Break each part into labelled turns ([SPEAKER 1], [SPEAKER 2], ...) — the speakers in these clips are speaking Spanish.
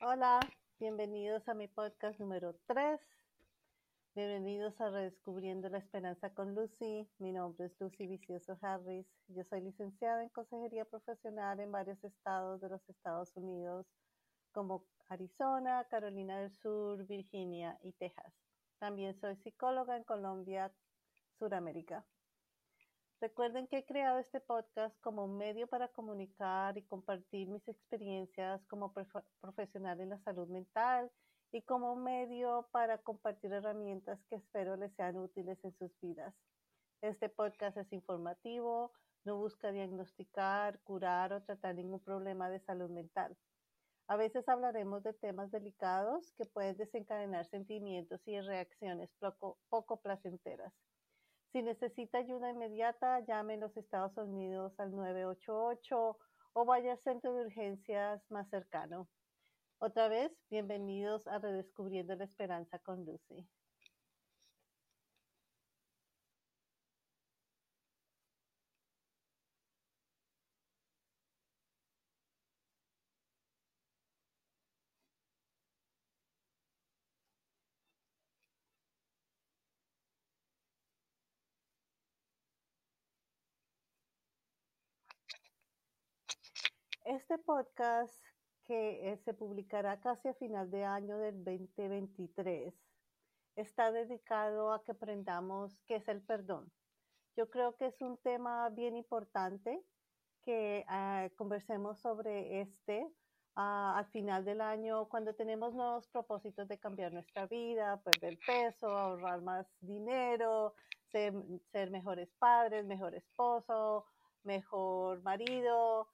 [SPEAKER 1] Hola, bienvenidos a mi podcast número 3. Bienvenidos a Redescubriendo la Esperanza con Lucy. Mi nombre es Lucy Vicioso Harris. Yo soy licenciada en consejería profesional en varios estados de los Estados Unidos, como Arizona, Carolina del Sur, Virginia y Texas. También soy psicóloga en Colombia, Suramérica. Recuerden que he creado este podcast como un medio para comunicar y compartir mis experiencias como profesional en la salud mental y como un medio para compartir herramientas que espero les sean útiles en sus vidas. Este podcast es informativo, no busca diagnosticar, curar o tratar ningún problema de salud mental. A veces hablaremos de temas delicados que pueden desencadenar sentimientos y reacciones poco, poco placenteras. Si necesita ayuda inmediata, llame en los Estados Unidos al 988 o vaya al centro de urgencias más cercano. Otra vez, bienvenidos a Redescubriendo la Esperanza con Lucy. Este podcast que eh, se publicará casi a final de año del 2023 está dedicado a que aprendamos qué es el perdón. Yo creo que es un tema bien importante que uh, conversemos sobre este uh, al final del año cuando tenemos nuevos propósitos de cambiar nuestra vida, perder peso, ahorrar más dinero, ser mejores padres, mejor esposo, mejor marido,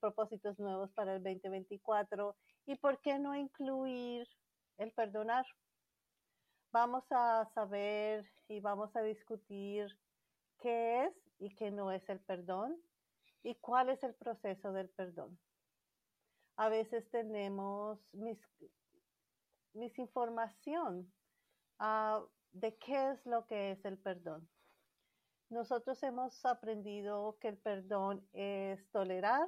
[SPEAKER 1] propósitos nuevos para el 2024 y por qué no incluir el perdonar. Vamos a saber y vamos a discutir qué es y qué no es el perdón y cuál es el proceso del perdón. A veces tenemos mis, misinformación uh, de qué es lo que es el perdón. Nosotros hemos aprendido que el perdón es tolerar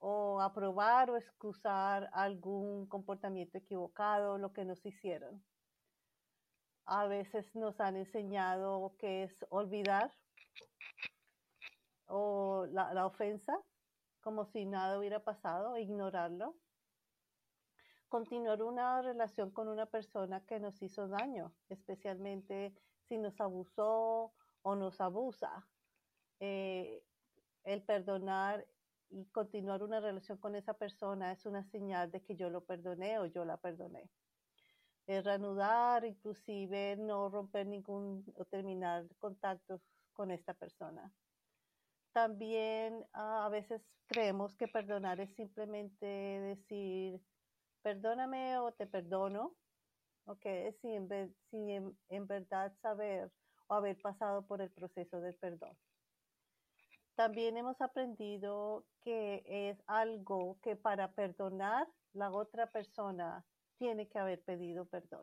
[SPEAKER 1] o aprobar o excusar algún comportamiento equivocado, lo que nos hicieron. A veces nos han enseñado que es olvidar o la, la ofensa, como si nada hubiera pasado, ignorarlo. Continuar una relación con una persona que nos hizo daño, especialmente si nos abusó o nos abusa. Eh, el perdonar y continuar una relación con esa persona es una señal de que yo lo perdoné o yo la perdoné. Es reanudar, inclusive no romper ningún o terminar contactos con esta persona. También uh, a veces creemos que perdonar es simplemente decir, perdóname o te perdono, ¿ok? Sin, sin en verdad saber o haber pasado por el proceso del perdón. También hemos aprendido que es algo que para perdonar la otra persona tiene que haber pedido perdón.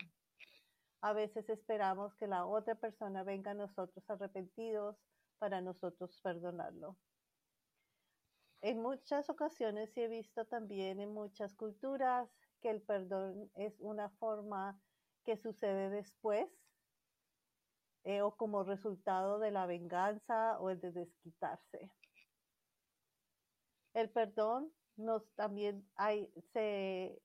[SPEAKER 1] A veces esperamos que la otra persona venga a nosotros arrepentidos para nosotros perdonarlo. En muchas ocasiones he visto también en muchas culturas que el perdón es una forma que sucede después eh, o como resultado de la venganza o el de desquitarse. El perdón nos también hay, se,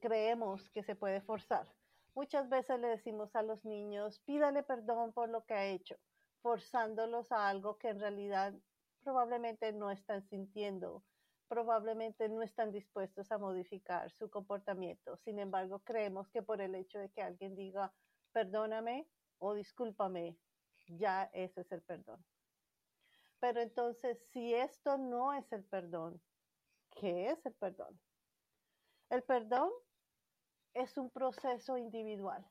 [SPEAKER 1] creemos que se puede forzar. Muchas veces le decimos a los niños, pídale perdón por lo que ha hecho, forzándolos a algo que en realidad probablemente no están sintiendo, probablemente no están dispuestos a modificar su comportamiento. Sin embargo, creemos que por el hecho de que alguien diga, perdóname, o discúlpame, ya ese es el perdón. Pero entonces, si esto no es el perdón, ¿qué es el perdón? El perdón es un proceso individual,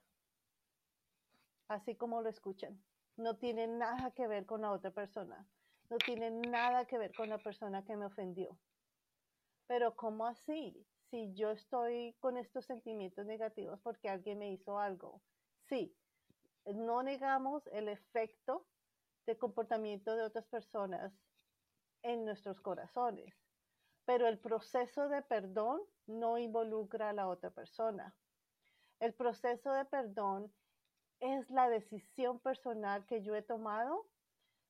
[SPEAKER 1] así como lo escuchan. No tiene nada que ver con la otra persona, no tiene nada que ver con la persona que me ofendió. Pero ¿cómo así? Si yo estoy con estos sentimientos negativos porque alguien me hizo algo, sí, no negamos el efecto de comportamiento de otras personas en nuestros corazones, pero el proceso de perdón no involucra a la otra persona. El proceso de perdón es la decisión personal que yo he tomado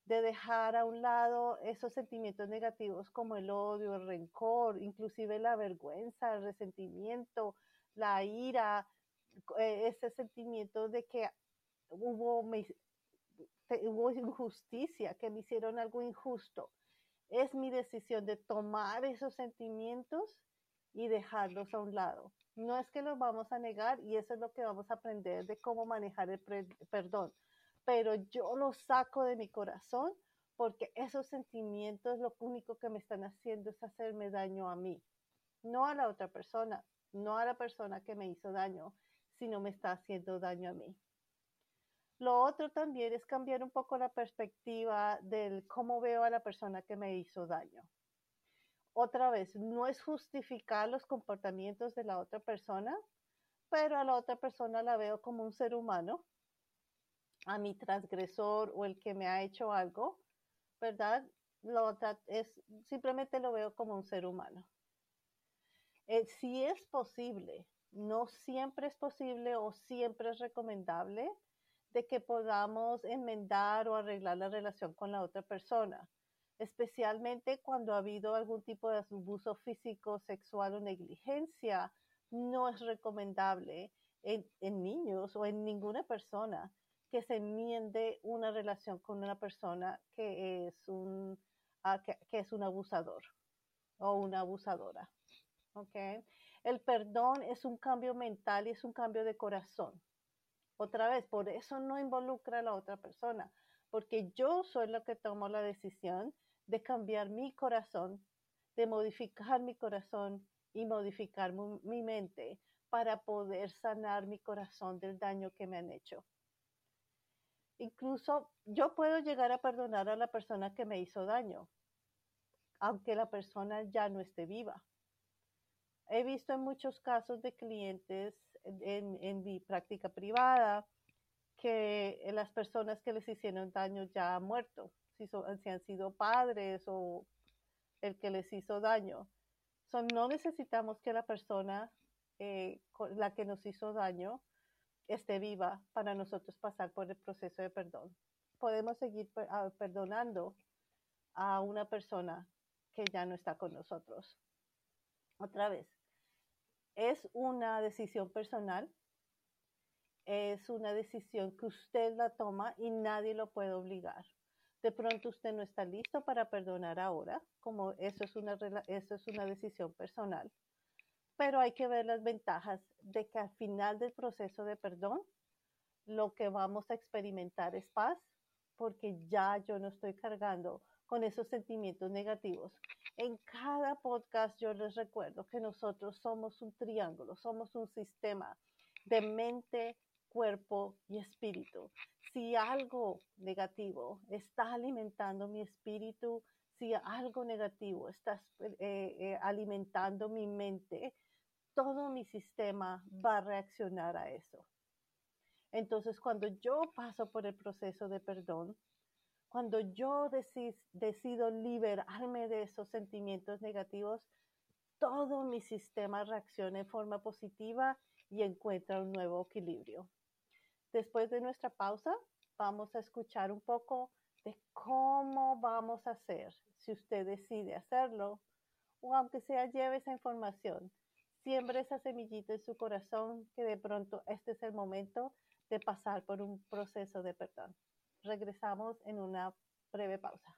[SPEAKER 1] de dejar a un lado esos sentimientos negativos como el odio, el rencor, inclusive la vergüenza, el resentimiento, la ira, eh, ese sentimiento de que hubo, hubo injusticia, que me hicieron algo injusto. Es mi decisión de tomar esos sentimientos y dejarlos a un lado. No es que los vamos a negar y eso es lo que vamos a aprender de cómo manejar el perdón, pero yo lo saco de mi corazón porque esos sentimientos lo único que me están haciendo es hacerme daño a mí, no a la otra persona, no a la persona que me hizo daño, sino me está haciendo daño a mí. Lo otro también es cambiar un poco la perspectiva del cómo veo a la persona que me hizo daño otra vez, no es justificar los comportamientos de la otra persona, pero a la otra persona la veo como un ser humano, a mi transgresor o el que me ha hecho algo, ¿verdad? Lo, es, simplemente lo veo como un ser humano. Eh, si es posible, no siempre es posible o siempre es recomendable de que podamos enmendar o arreglar la relación con la otra persona especialmente cuando ha habido algún tipo de abuso físico, sexual o negligencia, no es recomendable en, niños o en ninguna persona que se enmiende una relación con una persona que es un, ah, que, es un abusador o una abusadora. El perdón es un cambio mental y es un cambio de corazón. Otra vez, por eso no involucra a la otra persona, porque yo soy la que tomo la decisión de cambiar mi corazón, de modificar mi corazón y modificar mi, mente para poder sanar mi corazón del daño que me han hecho. Incluso yo puedo llegar a perdonar a la persona que me hizo daño, aunque la persona ya no esté viva. He visto en muchos casos de clientes en, mi práctica privada que las personas que les hicieron daño ya han muerto si, han sido padres o el que les hizo daño. no necesitamos que la persona, eh, la que nos hizo daño, esté viva para nosotros pasar por el proceso de perdón. Podemos seguir ah, perdonando a una persona que ya no está con nosotros. Otra vez, es una decisión personal, es una decisión que usted la toma y nadie lo puede obligar. De pronto usted no está listo para perdonar ahora, como eso es una, eso es una decisión personal. Pero hay que ver las ventajas de que al final del proceso de perdón, lo que vamos a experimentar es paz, porque ya yo no estoy cargando con esos sentimientos negativos. En cada podcast yo les recuerdo que nosotros somos un triángulo, somos un sistema de mente, cuerpo y espíritu. Si algo negativo está alimentando mi espíritu, si algo negativo está eh, eh, alimentando mi mente, todo mi sistema va a reaccionar a eso. Entonces, cuando yo paso por el proceso de perdón, cuando yo decido liberarme de esos sentimientos negativos, todo mi sistema reacciona en forma positiva y encuentra un nuevo equilibrio. Después de nuestra pausa, vamos a escuchar un poco de cómo vamos a hacer si usted decide hacerlo o aunque sea lleve esa información. Siembre esa semillita en su corazón que de pronto este es el momento de pasar por un proceso de perdón. Regresamos en una breve pausa.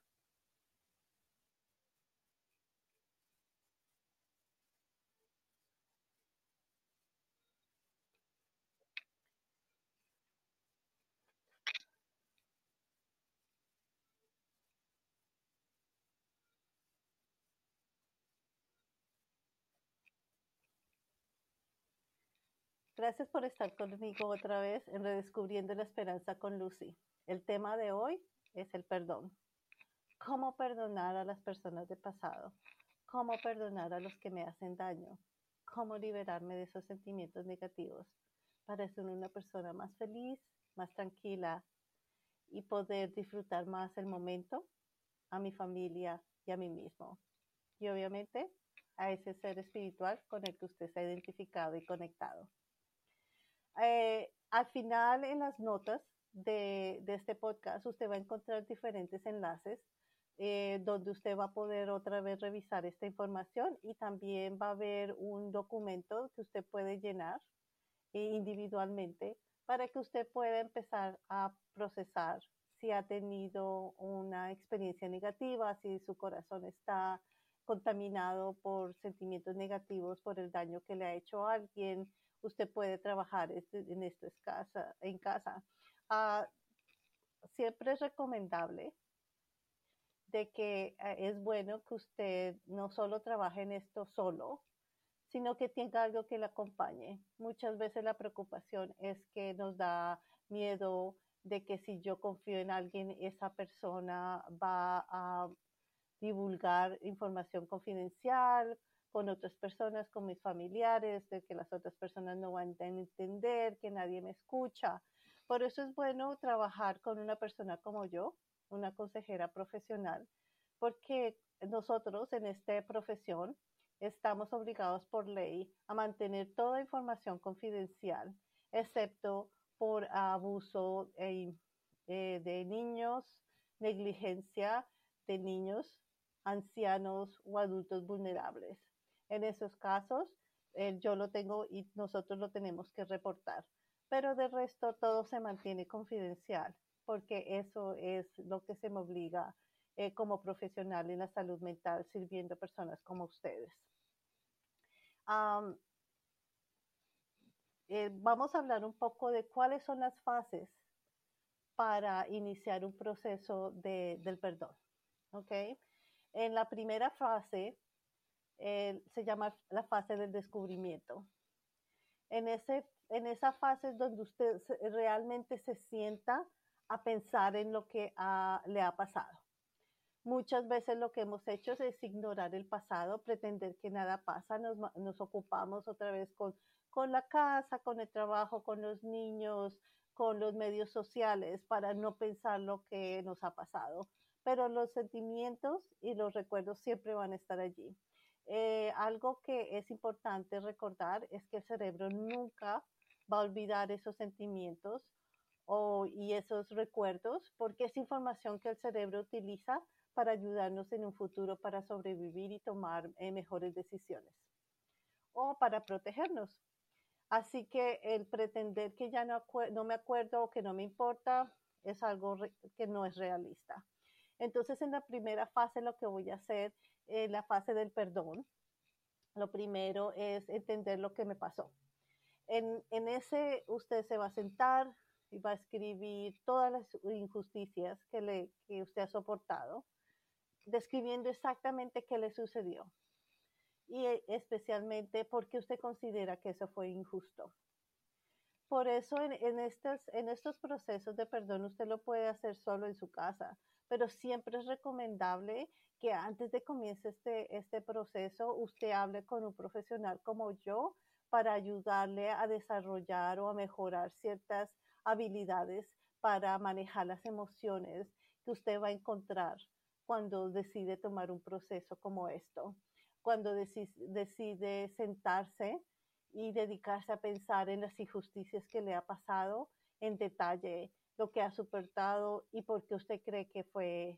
[SPEAKER 1] Gracias por estar conmigo otra vez en Redescubriendo la Esperanza con Lucy. El tema de hoy es el perdón. ¿Cómo perdonar a las personas de pasado? ¿Cómo perdonar a los que me hacen daño? ¿Cómo liberarme de esos sentimientos negativos para ser una persona más feliz, más tranquila y poder disfrutar más el momento, a mi familia y a mí mismo? Y obviamente a ese ser espiritual con el que usted se ha identificado y conectado. Eh, al final, en las notas de, de, este podcast, usted va a encontrar diferentes enlaces eh, donde usted va a poder otra vez revisar esta información y también va a haber un documento que usted puede llenar individualmente para que usted pueda empezar a procesar si ha tenido una experiencia negativa, si su corazón está contaminado por sentimientos negativos, por el daño que le ha hecho a alguien, usted puede trabajar este, en esto en casa. Uh, siempre es recomendable de que uh, es bueno que usted no solo trabaje en esto solo, sino que tenga algo que le acompañe. Muchas veces la preocupación es que nos da miedo de que si yo confío en alguien, esa persona va a divulgar información confidencial con otras personas, con mis familiares, de que las otras personas no van a entender, que nadie me escucha. Por eso es bueno trabajar con una persona como yo, una consejera profesional, porque nosotros en esta profesión estamos obligados por ley a mantener toda información confidencial, excepto por abuso eh, eh, de niños, negligencia de niños, ancianos o adultos vulnerables. En esos casos, eh, yo lo tengo y nosotros lo tenemos que reportar. Pero de resto, todo se mantiene confidencial, porque eso es lo que se me obliga como profesional en la salud mental, sirviendo a personas como ustedes. Eh, vamos a hablar un poco de cuáles son las fases para iniciar un proceso de, del perdón. ¿okay? En la primera fase eh, se llama la fase del descubrimiento. En, ese, en esa fase es donde usted realmente se sienta a pensar en lo que le ha pasado. Muchas veces lo que hemos hecho es ignorar el pasado, pretender que nada pasa, nos, nos ocupamos otra vez con, con la casa, con el trabajo, con los niños, con los medios sociales para no pensar lo que nos ha pasado. Pero los sentimientos y los recuerdos siempre van a estar allí. Eh, algo que es importante recordar es que el cerebro nunca va a olvidar esos sentimientos o, y esos recuerdos porque es información que el cerebro utiliza para ayudarnos en un futuro para sobrevivir y tomar eh, mejores decisiones o para protegernos. Así que el pretender que ya no, no me acuerdo o que no me importa es algo que no es realista. Entonces, en la primera fase lo que voy a hacer, en eh, la fase del perdón, lo primero es entender lo que me pasó. En, en ese usted se va a sentar y va a escribir todas las injusticias que, le, que usted ha soportado describiendo exactamente qué le sucedió y eh, especialmente por qué usted considera que eso fue injusto. Por eso en, estos, en estos procesos de perdón usted lo puede hacer solo en su casa, pero siempre es recomendable que antes de comience este, este proceso usted hable con un profesional como yo para ayudarle a desarrollar o a mejorar ciertas habilidades para manejar las emociones que usted va a encontrar cuando decide tomar un proceso como esto, cuando decide sentarse y dedicarse a pensar en las injusticias que le ha pasado en detalle, lo que ha soportado y por qué usted cree que fue,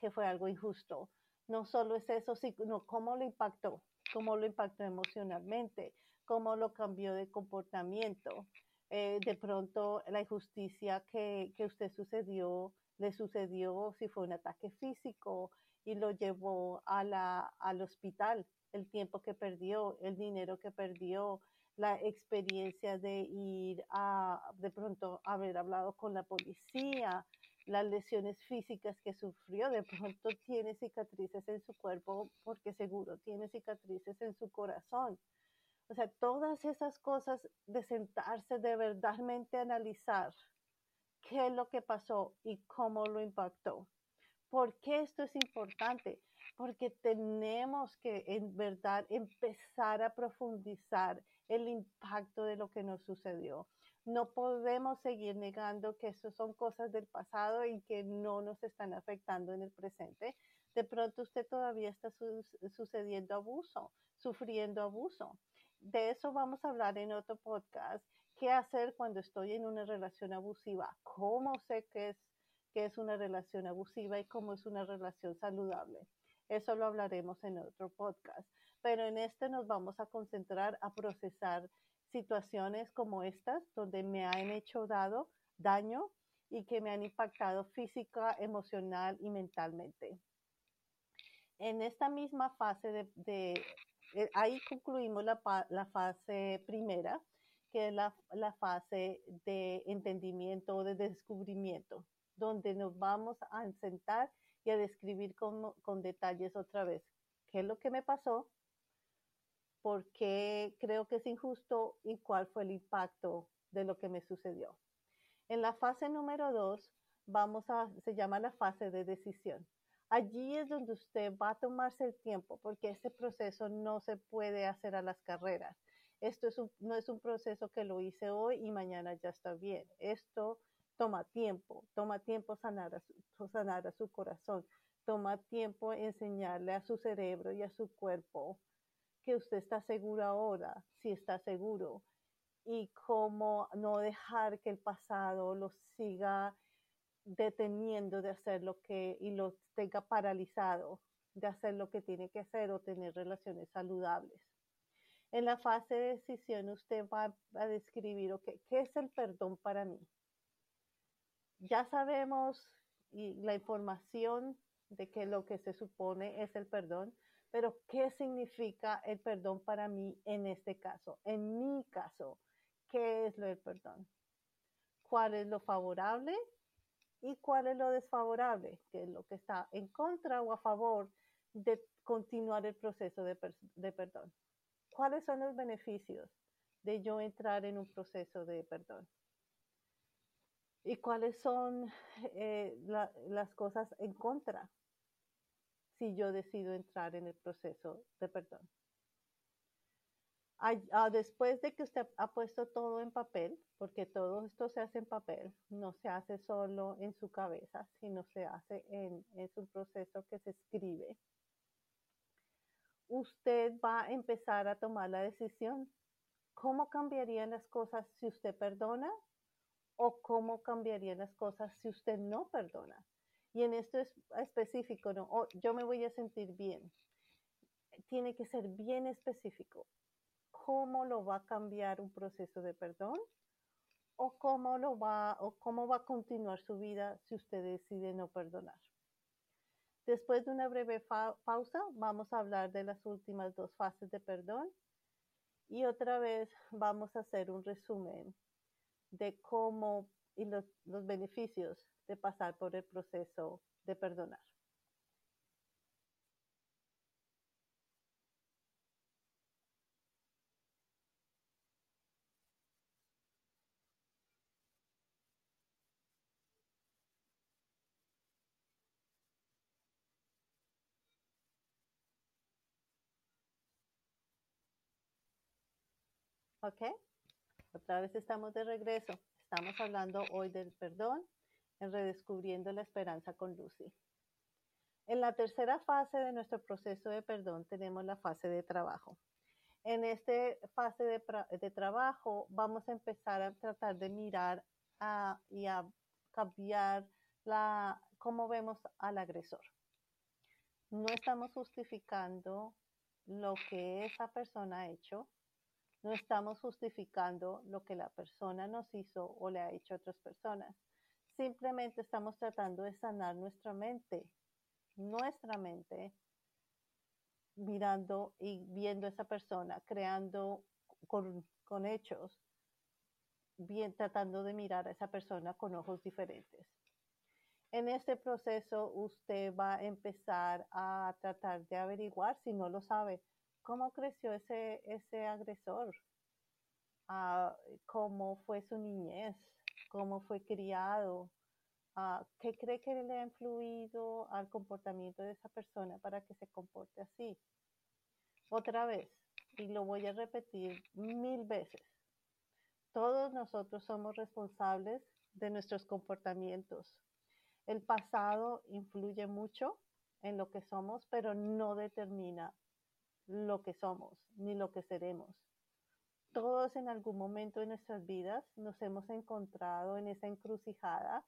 [SPEAKER 1] que fue algo injusto. No solo es eso, sino cómo lo impactó, cómo lo impactó emocionalmente, cómo lo cambió de comportamiento. Eh, de pronto la injusticia que, que usted sucedió le sucedió si fue un ataque físico y lo llevó a la, al hospital, el tiempo que perdió, el dinero que perdió, la experiencia de ir a de pronto haber hablado con la policía, las lesiones físicas que sufrió, de pronto tiene cicatrices en su cuerpo porque seguro tiene cicatrices en su corazón. O sea, todas esas cosas de sentarse de verdadmente analizar qué es lo que pasó y cómo lo impactó. ¿Por qué esto es importante? Porque tenemos que en verdad empezar a profundizar el impacto de lo que nos sucedió. No podemos seguir negando que eso son cosas del pasado y que no nos están afectando en el presente. De pronto usted todavía está su sucediendo abuso, sufriendo abuso. De eso vamos a hablar en otro podcast. ¿Qué hacer cuando estoy en una relación abusiva? ¿Cómo sé que es, que es una relación abusiva y cómo es una relación saludable? Eso lo hablaremos en otro podcast. Pero en este nos vamos a concentrar a procesar situaciones como estas, donde me han hecho dado daño y que me han impactado física, emocional y mentalmente. En esta misma fase de, eh, ahí concluimos la, la, fase primera, que es la, la fase de entendimiento o de descubrimiento, donde nos vamos a sentar y a describir con, con detalles otra vez qué es lo que me pasó, por qué creo que es injusto y cuál fue el impacto de lo que me sucedió. En la fase número dos, vamos a, se llama la fase de decisión. Allí es donde usted va a tomarse el tiempo, porque ese proceso no se puede hacer a las carreras. Esto es no es un proceso que lo hice hoy y mañana ya está bien. Esto toma tiempo, toma tiempo sanar su, sanar a su corazón, toma tiempo enseñarle a su cerebro y a su cuerpo que usted está seguro ahora, si está seguro, y cómo no dejar que el pasado lo siga deteniendo de hacer lo que y lo tenga paralizado de hacer lo que tiene que hacer o tener relaciones saludables. En la fase de decisión usted va a describir qué es el perdón para mí. Ya sabemos y la información de que lo que se supone es el perdón, pero ¿qué significa el perdón para mí en este caso? En mi caso, ¿qué es lo del perdón? ¿Cuál es lo favorable y cuál es lo desfavorable? ¿Qué es lo que está en contra o a favor de continuar el proceso de, de perdón? ¿Cuáles son los beneficios de yo entrar en un proceso de perdón? ¿Y cuáles son eh, la, las cosas en contra si yo decido entrar en el proceso de perdón. Ah, después de que usted ha puesto todo en papel, porque todo esto se hace en papel, no se hace solo en su cabeza, sino se hace en, es un proceso que se escribe. Usted va a empezar a tomar la decisión. ¿Cómo cambiarían las cosas si usted perdona? ¿O cómo cambiarían las cosas si usted no perdona? Y en esto es específico, ¿no? Oh, yo me voy a sentir bien. Tiene que ser bien específico. ¿Cómo lo va a cambiar un proceso de perdón? ¿O cómo, lo va, o cómo va a continuar su vida si usted decide no perdonar? Después de una breve pausa, vamos a hablar de las últimas dos fases de perdón y otra vez vamos a hacer un resumen de cómo y los, los beneficios de pasar por el proceso de perdonar. ¿Ok? Otra vez estamos de regreso. Estamos hablando hoy del perdón en Redescubriendo la Esperanza con Lucy. En la tercera fase de nuestro proceso de perdón tenemos la fase de trabajo. En esta fase de, trabajo vamos a empezar a tratar de mirar y a cambiar la, cómo vemos al agresor. No estamos justificando lo que esa persona ha hecho, no estamos justificando lo que la persona nos hizo o le ha hecho a otras personas Simplemente estamos tratando de sanar nuestra mente, nuestra mente, mirando y viendo a esa persona, creando con, con hechos, bien tratando de mirar a esa persona con ojos diferentes. En este proceso usted va a empezar a tratar de averiguar, si no lo sabe, cómo creció ese, ese agresor, ah, cómo fue su niñez, cómo fue criado, uh, qué cree que le ha influido al comportamiento de esa persona para que se comporte así. Otra vez, y lo voy a repetir mil veces, Todos nosotros somos responsables de nuestros comportamientos. El pasado influye mucho en lo que somos, pero no determina lo que somos ni lo que seremos. Todos en algún momento de nuestras vidas nos hemos encontrado en esa encrucijada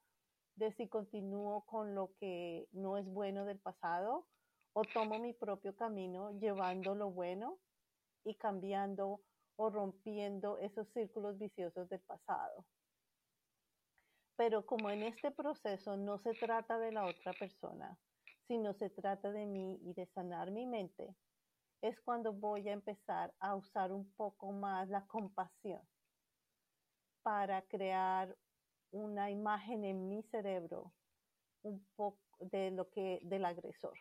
[SPEAKER 1] de si continúo con lo que no es bueno del pasado o tomo mi propio camino llevando lo bueno y cambiando o rompiendo esos círculos viciosos del pasado. Pero como en este proceso no se trata de la otra persona, sino se trata de mí y de sanar mi mente, es cuando voy a empezar a usar un poco más la compasión para crear una imagen en mi cerebro un poco de lo que del agresor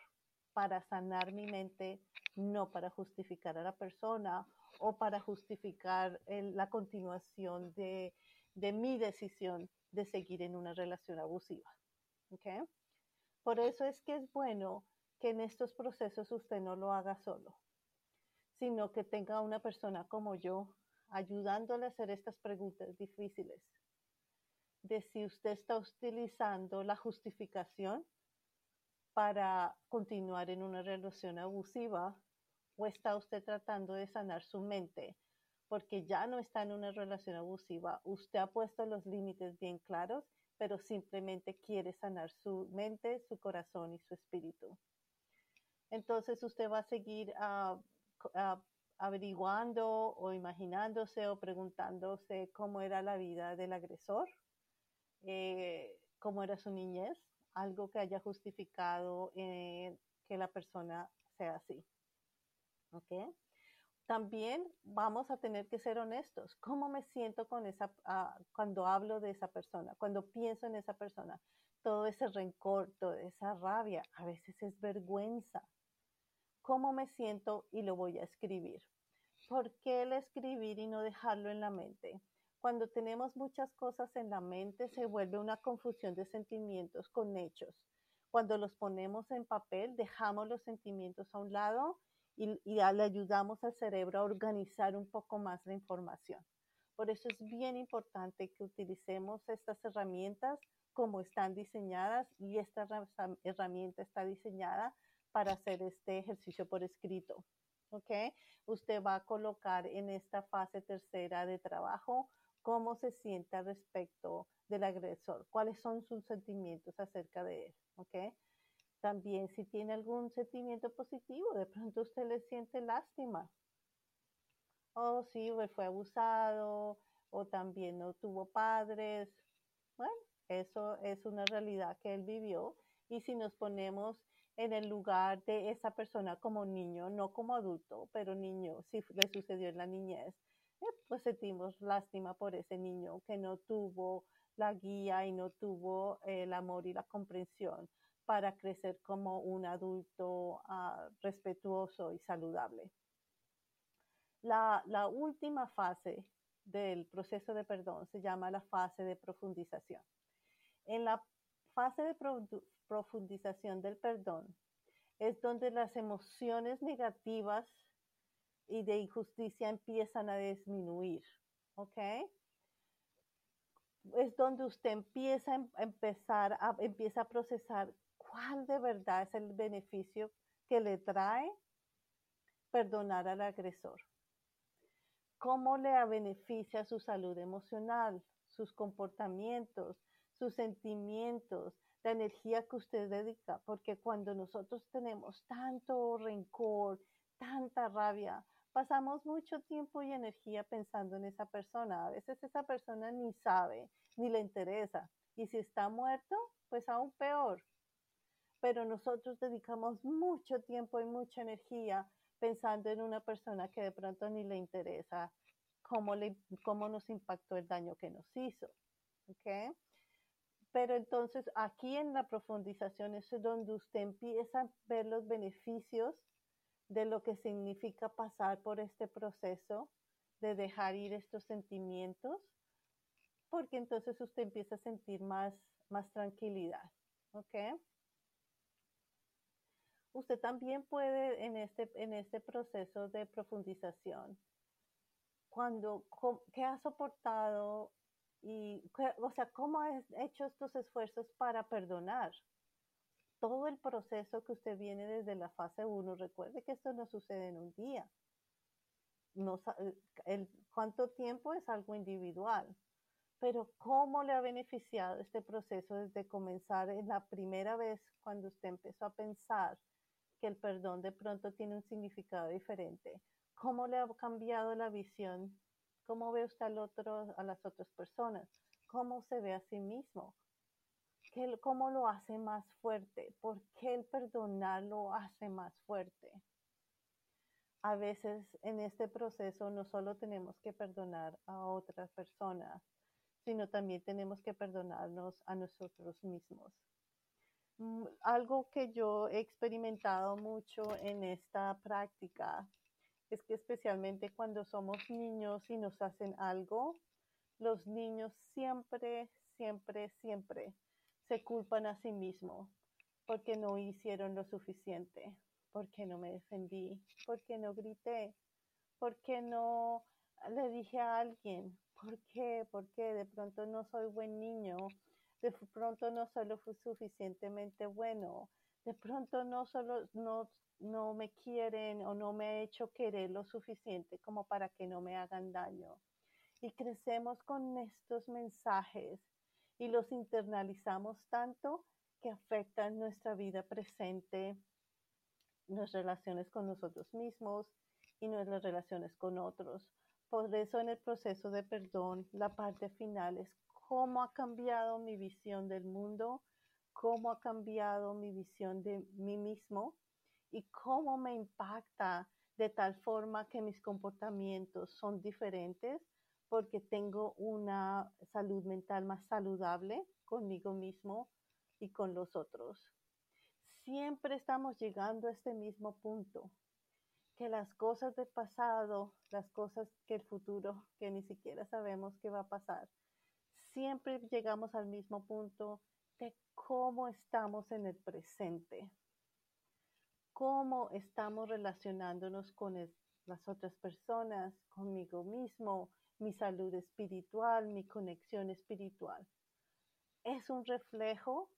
[SPEAKER 1] para sanar mi mente no para justificar a la persona o para justificar la continuación de, de, mi decisión de seguir en una relación abusiva. ¿Okay? Por eso es que es bueno que en estos procesos usted no lo haga solo, sino que tenga una persona como yo ayudándole a hacer estas preguntas difíciles de si usted está utilizando la justificación para continuar en una relación abusiva o está usted tratando de sanar su mente porque ya no está en una relación abusiva. Usted ha puesto los límites bien claros, pero simplemente quiere sanar su mente, su corazón y su espíritu. Entonces usted va a seguir uh, uh, averiguando o imaginándose o preguntándose cómo era la vida del agresor eh, cómo era su niñez, algo que haya justificado eh, que la persona sea así. ¿Ok? También vamos a tener que ser honestos. ¿Cómo me siento con esa, ah, cuando hablo de esa persona, cuando pienso en esa persona? Todo ese rencor, toda esa rabia, a veces es vergüenza. ¿Cómo me siento? Y lo voy a escribir. ¿Por qué el escribir y no dejarlo en la mente? Cuando tenemos muchas cosas en la mente, se vuelve una confusión de sentimientos con hechos. Cuando los ponemos en papel, dejamos los sentimientos a un lado y, le ayudamos al cerebro a organizar un poco más la información. Por eso es bien importante que utilicemos estas herramientas como están diseñadas y esta herramienta está diseñada para hacer este ejercicio por escrito. ¿Ok? Usted va a colocar en esta fase tercera de trabajo cómo se siente al respecto del agresor, cuáles son sus sentimientos acerca de él, ¿ok? También si tiene algún sentimiento positivo, de pronto usted le siente lástima. O si fue abusado, o también no tuvo padres. Bueno, eso es una realidad que él vivió. Y si nos ponemos en el lugar de esa persona como niño, no como adulto, pero niño, si le sucedió en la niñez, pues sentimos lástima por ese niño que no tuvo la guía y no tuvo el amor y la comprensión para crecer como un adulto uh, respetuoso y saludable. La, la, última fase del proceso de perdón se llama la fase de profundización. En la fase de profundización del perdón es donde las emociones negativas y de injusticia empiezan a disminuir, ¿ok? Es donde usted empieza a empezar a, empieza a procesar cuál de verdad es el beneficio que le trae perdonar al agresor. ¿Cómo le beneficia su salud emocional, sus comportamientos, sus sentimientos, la energía que usted dedica? Porque cuando nosotros tenemos tanto rencor, tanta rabia, pasamos mucho tiempo y energía pensando en esa persona. A veces esa persona ni sabe, ni le interesa. Y si está muerto, pues aún peor. Pero nosotros dedicamos mucho tiempo y mucha energía pensando en una persona que de pronto ni le interesa cómo, le, cómo nos impactó el daño que nos hizo. ¿okay? Pero entonces aquí en la profundización es donde usted empieza a ver los beneficios de lo que significa pasar por este proceso de dejar ir estos sentimientos, porque entonces usted empieza a sentir más, más tranquilidad. ¿Ok? Usted también puede en este, en este proceso de profundización, cuando, ¿qué has soportado y, o sea, cómo has hecho estos esfuerzos para perdonar? Todo el proceso que usted viene desde la fase 1, recuerde que esto no sucede en un día. No, el, cuánto tiempo es algo individual, pero cómo le ha beneficiado este proceso desde comenzar en la primera vez cuando usted empezó a pensar que el perdón de pronto tiene un significado diferente. ¿Cómo le ha cambiado la visión? ¿Cómo ve usted al otro, a las otras personas? ¿Cómo se ve a sí mismo? ¿Qué, ¿Cómo lo hace más fuerte? ¿Por qué el perdonar lo hace más fuerte? A veces en este proceso no solo tenemos que perdonar a otras personas, sino también tenemos que perdonarnos a nosotros mismos. Mm, algo que yo he experimentado mucho en esta práctica es que especialmente cuando somos niños y nos hacen algo, los niños siempre, siempre, siempre se culpan a sí mismos porque no hicieron lo suficiente, porque no me defendí, porque no grité, porque no le dije a alguien, ¿por qué? Porque de pronto no soy buen niño, de pronto no soy lo suficientemente bueno, de pronto no solo no, no me quieren o no me he hecho querer lo suficiente como para que no me hagan daño. Y crecemos con estos mensajes y los internalizamos tanto que afectan nuestra vida presente, nuestras relaciones con nosotros mismos y nuestras relaciones con otros. Por eso en el proceso de perdón, la parte final es cómo ha cambiado mi visión del mundo, cómo ha cambiado mi visión de mí mismo y cómo me impacta de tal forma que mis comportamientos son diferentes porque tengo una salud mental más saludable conmigo mismo y con los otros. Siempre estamos llegando a este mismo punto, que las cosas del pasado, las cosas que el futuro, que ni siquiera sabemos qué va a pasar, siempre llegamos al mismo punto de cómo estamos en el presente, cómo estamos relacionándonos con las otras personas, conmigo mismo, mi salud espiritual, mi conexión espiritual. Es un reflejo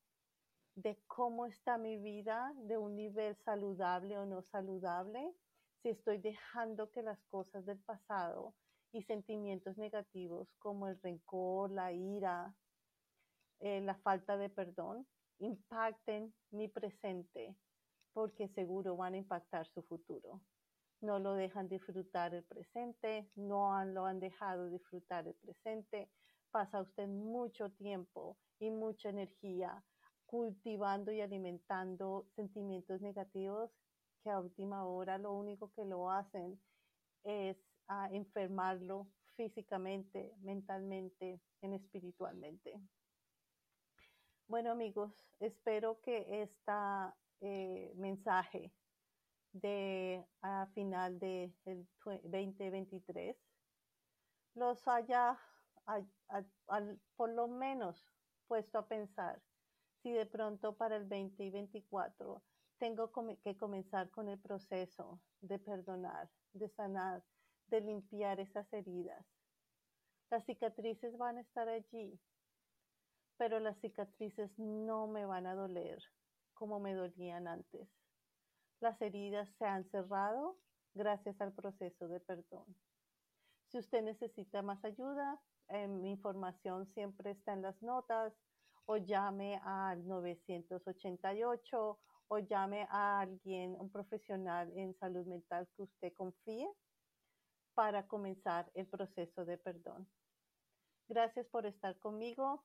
[SPEAKER 1] de cómo está mi vida, de un nivel saludable o no saludable, si estoy dejando que las cosas del pasado y sentimientos negativos como el rencor, la ira, eh, la falta de perdón, impacten mi presente porque seguro van a impactar su futuro. No lo dejan disfrutar el presente, no lo han dejado disfrutar el presente. Pasa usted mucho tiempo y mucha energía cultivando y alimentando sentimientos negativos que a última hora lo único que lo hacen es a enfermarlo físicamente, mentalmente, en espiritualmente. Bueno amigos, espero que este mensaje de a final de 2023 los haya por lo menos puesto a pensar si de pronto para el 2024 tengo que comenzar con el proceso de perdonar, de sanar, de limpiar esas heridas. Las cicatrices van a estar allí, pero las cicatrices no me van a doler como me dolían antes. Las heridas se han cerrado gracias al proceso de perdón. Si usted necesita más ayuda, mi información siempre está en las notas o llame al 988 o llame a alguien, un profesional en salud mental que usted confíe para comenzar el proceso de perdón. Gracias por estar conmigo